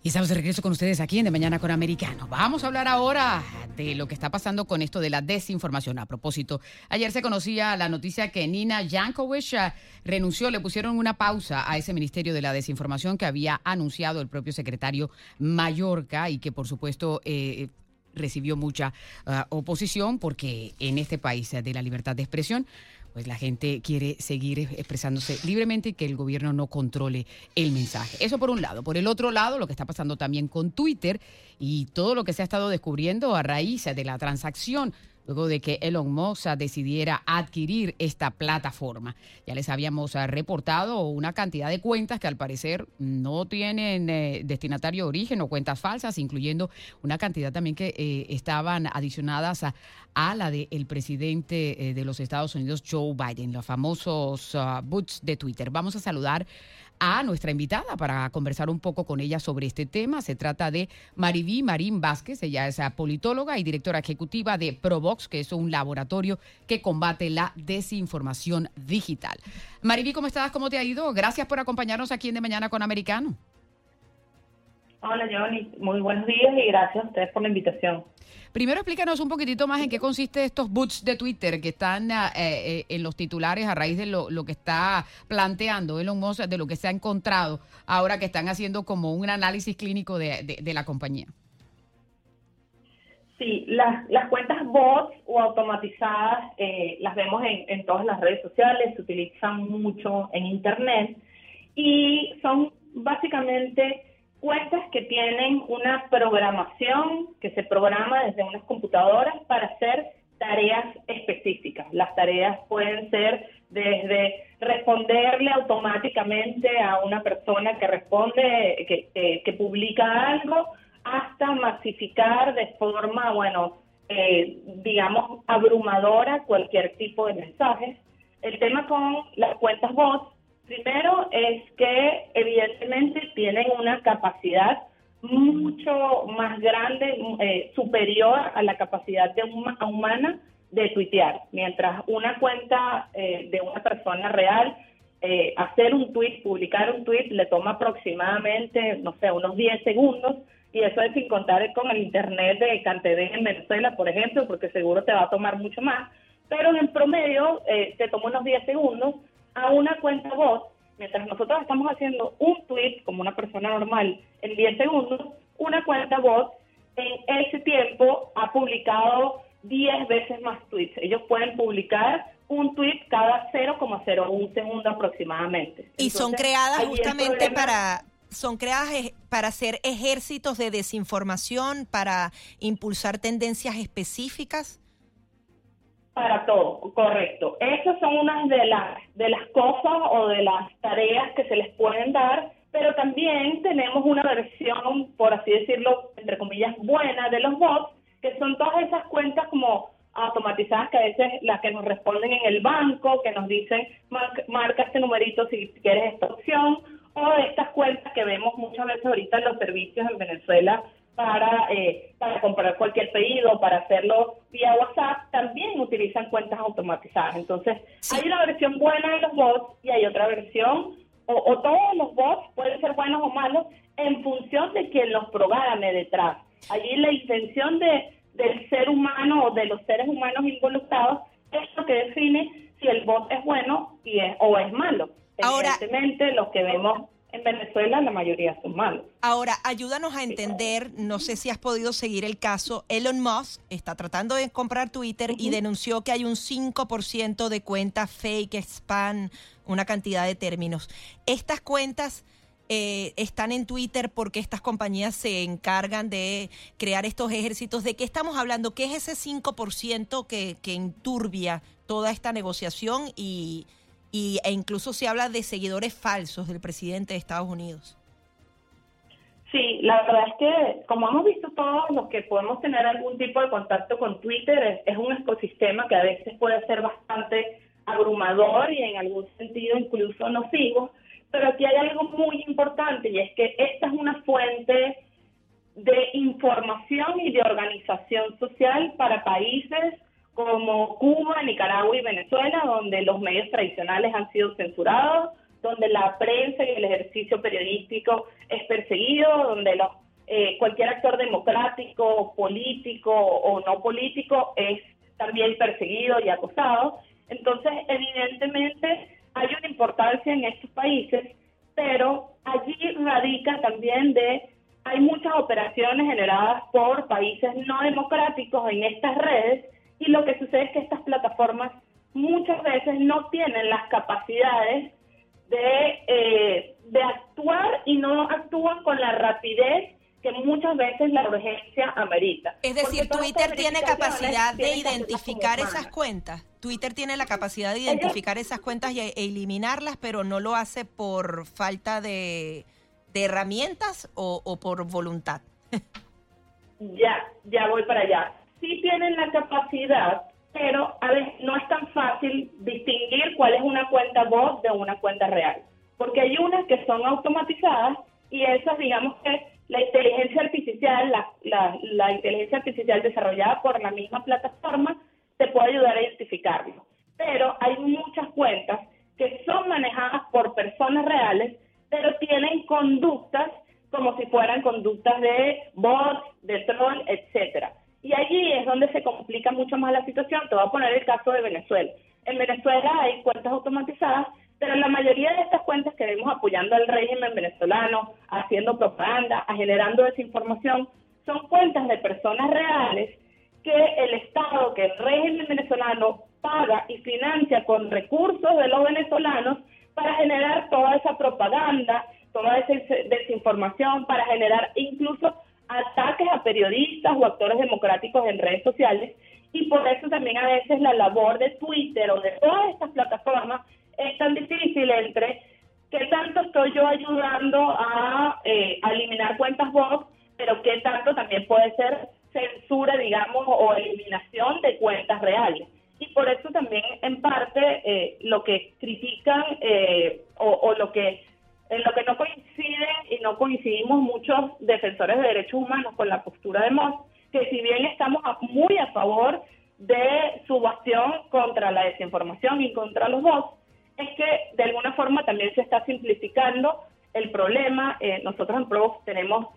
Y estamos de regreso con ustedes aquí en De Mañana con Americano. Vamos a hablar ahora de lo que está pasando con esto de la desinformación. A propósito, ayer se conocía la noticia que Nina Jankovic eh, renunció, le pusieron una pausa a ese Ministerio de la Desinformación que había anunciado el propio secretario Mallorca y que por supuesto eh, recibió mucha uh, oposición porque en este país de la libertad de expresión pues la gente quiere seguir expresándose libremente y que el gobierno no controle el mensaje. Eso por un lado. Por el otro lado, lo que está pasando también con Twitter y todo lo que se ha estado descubriendo a raíz de la transacción luego de que Elon Musk decidiera adquirir esta plataforma. Ya les habíamos ah, reportado una cantidad de cuentas que al parecer no tienen eh, destinatario de origen o cuentas falsas, incluyendo una cantidad también que eh, estaban adicionadas a, la del presidente eh, de los Estados Unidos, Joe Biden, los famosos uh, boots de Twitter. Vamos a saludar a nuestra invitada para conversar un poco con ella sobre este tema. Se trata de Mariví Marín Vázquez, ella es politóloga y directora ejecutiva de Provox, que es un laboratorio que combate la desinformación digital. Mariví, ¿cómo estás? ¿Cómo te ha ido? Gracias por acompañarnos aquí en De Mañana con Americano. Hola, Johnny. Muy buenos días y gracias a ustedes por la invitación. Primero explícanos un poquitito más en qué consiste estos boots de Twitter que están eh, eh, en los titulares a raíz de lo, que está planteando Elon Musk, de lo que se ha encontrado ahora que están haciendo como un análisis clínico de, la compañía. Sí, las, las cuentas bots o automatizadas eh, las vemos en, en todas las redes sociales, se utilizan mucho en Internet y son básicamente cuentas que tienen una programación que se programa desde unas computadoras para hacer tareas específicas. Las tareas pueden ser desde responderle automáticamente a una persona que responde, que, que, publica algo, hasta masificar de forma, bueno, eh, digamos, abrumadora cualquier tipo de mensajes. El tema con las cuentas bots Primero es que evidentemente tienen una capacidad mucho más grande, eh, superior a la capacidad de humana de tuitear. Mientras una cuenta eh, de una persona real, eh, hacer un tweet, publicar un tweet, le toma aproximadamente, no sé, unos 10 segundos. Y eso es sin contar con el internet de Cantedén en Venezuela, por ejemplo, porque seguro te va a tomar mucho más. Pero en el promedio te toma unos 10 segundos a una cuenta voz, mientras nosotros estamos haciendo un tweet como una persona normal en 10 segundos, una cuenta voz en ese tiempo ha publicado 10 veces más tweets. Ellos pueden publicar un tweet cada 0,01 segundo aproximadamente. Y son creadas justamente para son creadas para hacer ejércitos de desinformación, para impulsar tendencias específicas para todo, correcto. Esas son unas de las, de las cosas o de las tareas que se les pueden dar, pero también tenemos una versión, por así decirlo, entre comillas, buena de los bots, que son todas esas cuentas como automatizadas que a veces las que nos responden en el banco, que nos dicen marca este numerito si quieres esta opción, o estas cuentas que vemos muchas veces ahorita en los servicios en Venezuela para, eh, para comprar cualquier pedido, para hacerlo vía WhatsApp, también utilizan cuentas automatizadas. Entonces, hay una versión buena de los bots y hay otra versión, o, todos los bots pueden ser buenos o malos en función de quien los programe detrás. Allí la intención de, del ser humano o de los seres humanos involucrados es lo que define si el bot es bueno y es, o es malo. Evidentemente, lo que vemos en Venezuela la mayoría son malos. Ahora, ayúdanos a entender, no sé si has podido seguir el caso, Elon Musk está tratando de comprar Twitter y denunció que hay un 5% de cuentas fake, spam, una cantidad de términos. Estas cuentas... Eh, están en Twitter porque estas compañías se encargan de crear estos ejércitos. ¿De qué estamos hablando? ¿Qué es ese 5% que, que enturbia toda esta negociación y, y, e incluso se habla de seguidores falsos del presidente de Estados Unidos. Sí, la verdad es que como hemos visto todos los que podemos tener algún tipo de contacto con Twitter, es, un ecosistema que a veces puede ser bastante abrumador y en algún sentido incluso nocivo, pero aquí hay algo muy importante y es que esta es una fuente de información y de organización social para países como Cuba, Nicaragua y Venezuela, donde los medios tradicionales han sido censurados, donde la prensa y el ejercicio periodístico es perseguido, donde los, eh, cualquier actor democrático, político o no político es también perseguido y acosado. Entonces, evidentemente, hay una importancia en estos países, pero allí radica también de hay muchas operaciones generadas por países no democráticos en estas redes y lo que sucede es que estas plataformas muchas veces no tienen las capacidades de, eh, de actuar y no actúan con la rapidez que muchas veces la urgencia amerita. Es decir, Twitter tiene capacidad de identificar esas cuentas. Twitter tiene la capacidad de identificar esas cuentas y, e eliminarlas, pero no lo hace por falta de, de herramientas o, o por voluntad. ya, ya voy para allá. Sí tienen la capacidad, pero a veces no es tan fácil distinguir cuál es una cuenta bot de una cuenta real, porque hay unas que son automatizadas y esas, digamos que la inteligencia artificial, la, la, inteligencia artificial desarrollada por la misma plataforma, te puede ayudar a identificarlo. Pero hay muchas cuentas que son manejadas por personas reales, pero tienen conductas como si fueran conductas de bots, de troll, etcétera. Y allí es donde se complica mucho más la situación. Te voy a poner el caso de Venezuela. En Venezuela hay cuentas automatizadas pero la mayoría de estas cuentas que vemos apoyando al régimen venezolano, haciendo propaganda, generando desinformación, son cuentas de personas reales que el Estado, que el régimen venezolano paga y financia con recursos de los venezolanos para generar toda esa propaganda, toda esa desinformación, para generar incluso ataques a periodistas o actores democráticos en redes sociales. Y por eso también a veces la labor de Twitter o de todas estas plataformas es tan difícil entre qué tanto estoy yo ayudando a, eh, eliminar cuentas bots, defensores de derechos humanos con la postura de Moss, que si bien estamos muy a favor de su bastión contra la desinformación y contra los bots, es que de alguna forma también se está simplificando el problema. Eh, nosotros en PRO tenemos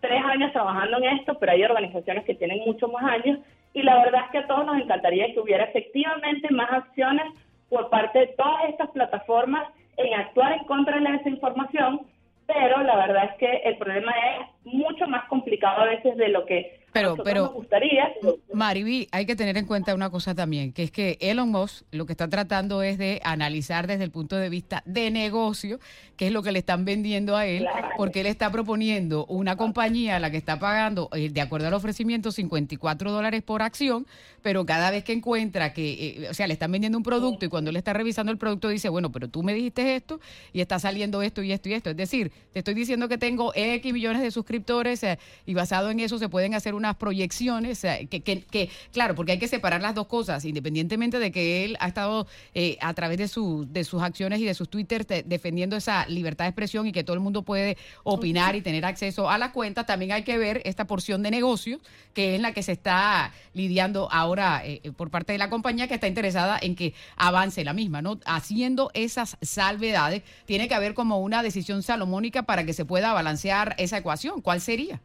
tres años trabajando en esto, pero hay organizaciones que tienen muchos más años y la verdad es que a todos nos encantaría que hubiera efectivamente más acciones por parte de todas estas plataformas en actuar en contra de la desinformación, pero la verdad es que el problema es mucho más complicado a veces de lo que pero, pero, gustaría. Mariby, hay que tener en cuenta una cosa también, que es que Elon Musk lo que está tratando es de analizar desde el punto de vista de negocio, qué es lo que le están vendiendo a él, porque él está proponiendo una compañía a la que está pagando, eh, de acuerdo al ofrecimiento, 54 dólares por acción, pero cada vez que encuentra que, eh, o sea, le están vendiendo un producto y cuando él está revisando el producto dice, bueno, pero tú me dijiste esto y está saliendo esto y esto y esto. Es decir, te estoy diciendo que tengo X millones de suscriptores eh, y basado en eso se pueden hacer unas proyecciones, que, que, claro, porque hay que separar las dos cosas, independientemente de que él ha estado eh, a través de, su, de sus acciones y de sus Twitter defendiendo esa libertad de expresión y que todo el mundo puede opinar y tener acceso a la cuenta, también hay que ver esta porción de negocio, que es la que se está lidiando ahora eh, eh, por parte de la compañía que está interesada en que avance la misma, ¿no? Haciendo esas salvedades, tiene que haber como una decisión salomónica para que se pueda balancear esa ecuación. ¿Cuál sería?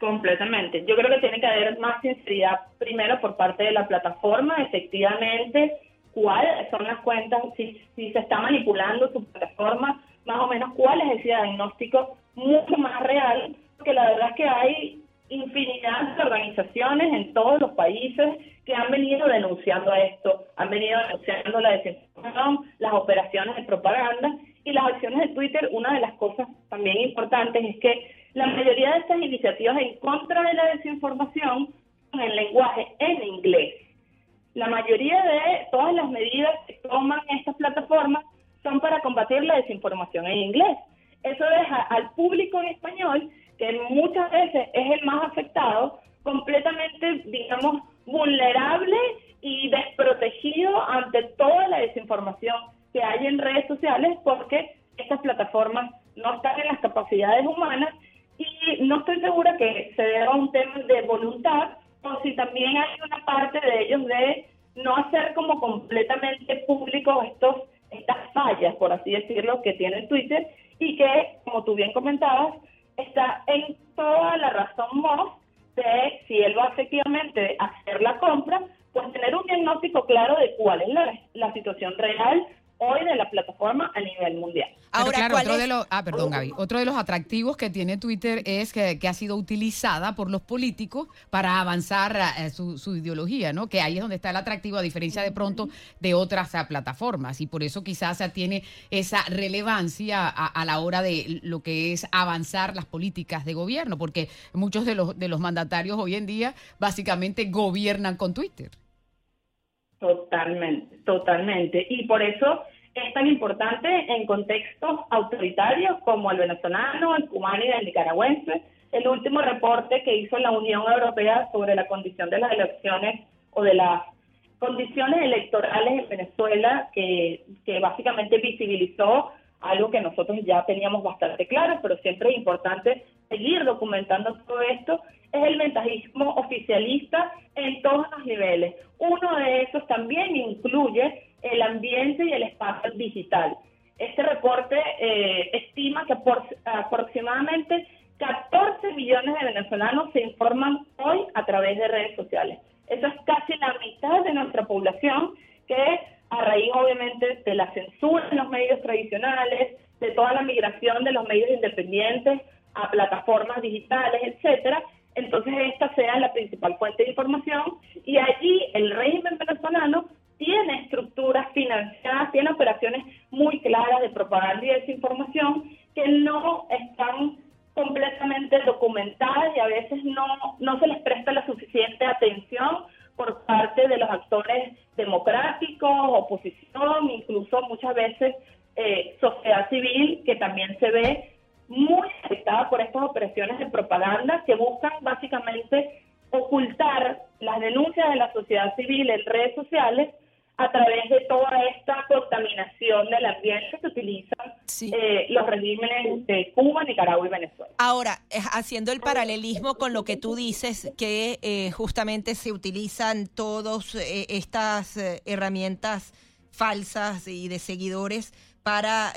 Completamente. Yo creo que tiene que haber más sinceridad primero por parte de la plataforma, efectivamente, cuáles son las cuentas, si, si se está manipulando su plataforma, más o menos cuál es ese diagnóstico mucho más real, porque la verdad es que hay infinidad de organizaciones en todos los países que han venido denunciando esto, han venido denunciando la desinformación, las operaciones de propaganda y las acciones de Twitter. Una de las cosas también importantes es que la mayoría de estas iniciativas en contra de la desinformación son en lenguaje en inglés. La mayoría de todas las medidas que toman estas plataformas son para combatir la desinformación en inglés. Eso deja al público en español, que muchas veces es el más afectado, completamente, digamos, vulnerable y desprotegido ante toda la desinformación que hay en redes sociales porque estas plataformas no están en las capacidades humanas y no estoy segura que se deba a un tema de voluntad o si también hay una parte de ellos de no hacer como completamente público estos estas fallas, por así decirlo, que tiene Twitter y que, como tú bien comentabas, está en toda la razón Moss de si él va efectivamente a hacer la compra, pues tener un diagnóstico claro de cuál es la, la situación real hoy de la plataforma a nivel mundial. Ahora, claro, otro de los, ah, perdón, Gaby. Otro de los atractivos que tiene Twitter es que, ha sido utilizada por los políticos para avanzar eh, su, ideología, ¿no? Que ahí es donde está el atractivo, a diferencia de pronto de otras ah, plataformas. Y por eso quizás tiene esa relevancia a, a, la hora de lo que es avanzar las políticas de gobierno, porque muchos de los, de los mandatarios hoy en día básicamente gobiernan con Twitter. Totalmente, totalmente. Y por eso es tan importante en contextos autoritarios como el venezolano, el cubano y el nicaragüense. El último reporte que hizo la Unión Europea sobre la condición de las elecciones o de las condiciones electorales en Venezuela, que, que básicamente visibilizó algo que nosotros ya teníamos bastante claro, pero siempre es importante seguir documentando todo esto, es el ventajismo oficialista en todos los niveles. Uno de esos también incluye el ambiente y el espacio digital. Este reporte eh, estima que por, aproximadamente 14 millones de venezolanos se informan hoy a través de redes sociales. Eso es casi la mitad de nuestra población que a raíz obviamente de la censura en los medios tradicionales, de toda la migración de los medios independientes a plataformas digitales, etcétera, entonces esta sea la principal fuente de información y allí el régimen venezolano tiene estructuras financiadas, tiene operaciones muy claras de propaganda y desinformación que no están completamente documentadas y a veces no, no se les presta la suficiente atención por parte de los actores democráticos, oposición, incluso muchas veces eh, sociedad civil, que también se ve muy afectada por estas operaciones de propaganda que buscan básicamente ocultar las denuncias de la sociedad civil en redes sociales a través de toda esta contaminación del ambiente que utilizan eh, los regímenes de Cuba, Nicaragua y Venezuela. Ahora, haciendo el paralelismo con lo que tú dices, que eh, justamente se utilizan todas eh, estas herramientas falsas y de seguidores para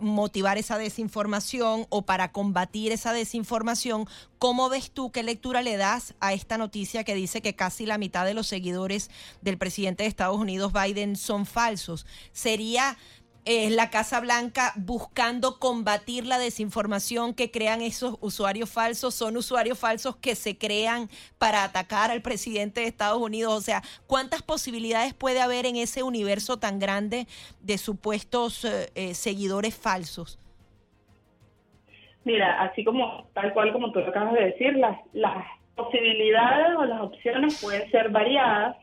motivar esa desinformación o para combatir esa desinformación, ¿cómo ves tú qué lectura le das a esta noticia que dice que casi la mitad de los seguidores del presidente de Estados Unidos, Biden, son falsos? ¿Sería es la Casa Blanca buscando combatir la desinformación que crean esos usuarios falsos, son usuarios falsos que se crean para atacar al presidente de Estados Unidos. O sea, ¿cuántas posibilidades puede haber en ese universo tan grande de supuestos eh, eh, seguidores falsos? Mira, así como tal cual como tú lo acabas de decir, las, las posibilidades o las opciones pueden ser variadas,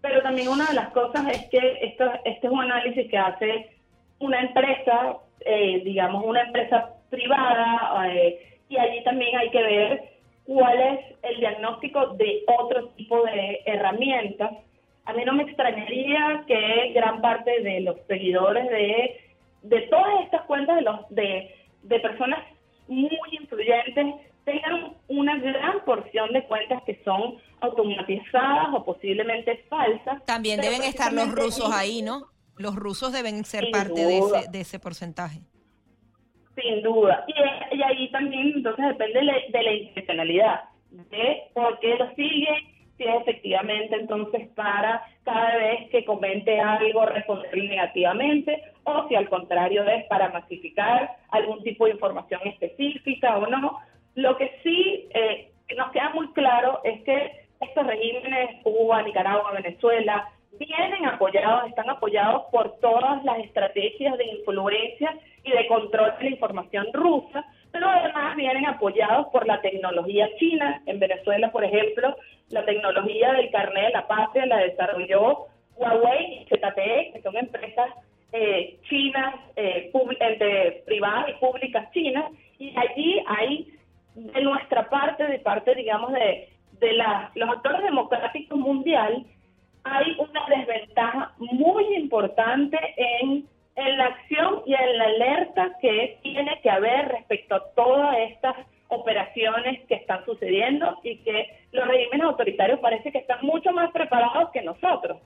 pero también una de las cosas es que esto, este es un análisis que hace una empresa, eh, digamos, una empresa privada, eh, y allí también hay que ver cuál es el diagnóstico de otro tipo de herramientas. A mí no me extrañaría que gran parte de los seguidores de, de todas estas cuentas de, los, de, de personas muy influyentes tengan una gran porción de cuentas que son automatizadas o posiblemente falsas. También deben estar los rusos ahí, ¿no? Los rusos deben ser parte de ese, de ese porcentaje. Sin duda. Y, y ahí también entonces depende de la intencionalidad, de por qué lo sigue, si es efectivamente entonces para cada vez que comente algo responder negativamente o si al contrario es para masificar algún tipo de información específica o no. Lo que sí eh, nos queda muy claro es que estos regímenes, Cuba, Nicaragua, Venezuela, vienen apoyados, están apoyados por todas las estrategias de influencia y de control de la información rusa, pero además vienen apoyados por la tecnología china. En Venezuela, por ejemplo, la tecnología del carnet de la patria la desarrolló Huawei y ZTE, que son empresas eh, chinas, eh, entre privadas y públicas chinas, y allí hay de nuestra parte, de parte, digamos, de, de la, los actores democráticos mundial, hay una desventaja muy importante en, la acción y en la alerta que tiene que haber respecto a todas estas operaciones que están sucediendo y que los regímenes autoritarios parece que están mucho más preparados que nosotros.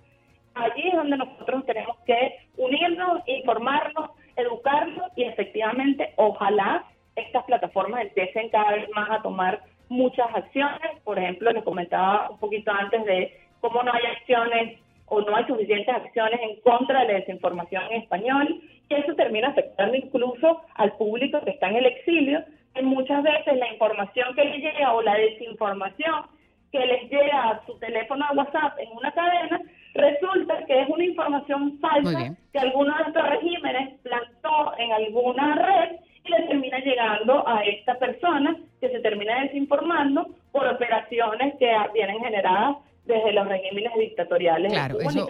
Allí es donde nosotros tenemos que unirnos, informarnos, educarnos y efectivamente ojalá estas plataformas empiecen cada vez más a tomar muchas acciones. Por ejemplo, les comentaba un poquito antes de cómo no hay acciones o no hay suficientes acciones en contra de la desinformación en español, y eso termina afectando incluso al público que está en el exilio, que muchas veces la información que les llega o la desinformación que les llega a su teléfono de WhatsApp en una cadena, resulta que es una información falsa que alguno de estos regímenes plantó en alguna red y le termina llegando a esta persona que se termina desinformando por operaciones que vienen generadas desde los regímenes dictatoriales. Claro, eso,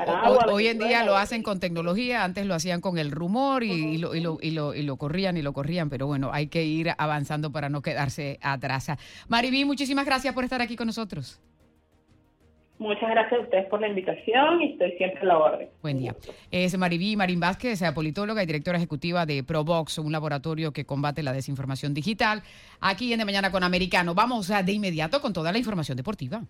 hoy, en día lo hacen con tecnología, antes lo hacían con el rumor y, lo, y, lo, y, lo, y lo corrían y lo corrían, pero bueno, hay que ir avanzando para no quedarse atrás. Mariví, muchísimas gracias por estar aquí con nosotros. Muchas gracias a ustedes por la invitación y estoy siempre a la orden. Buen día. Es Mariví Marín Vázquez, politóloga y directora ejecutiva de Provox, un laboratorio que combate la desinformación digital, aquí en De Mañana con Americano. Vamos a de inmediato con toda la información deportiva.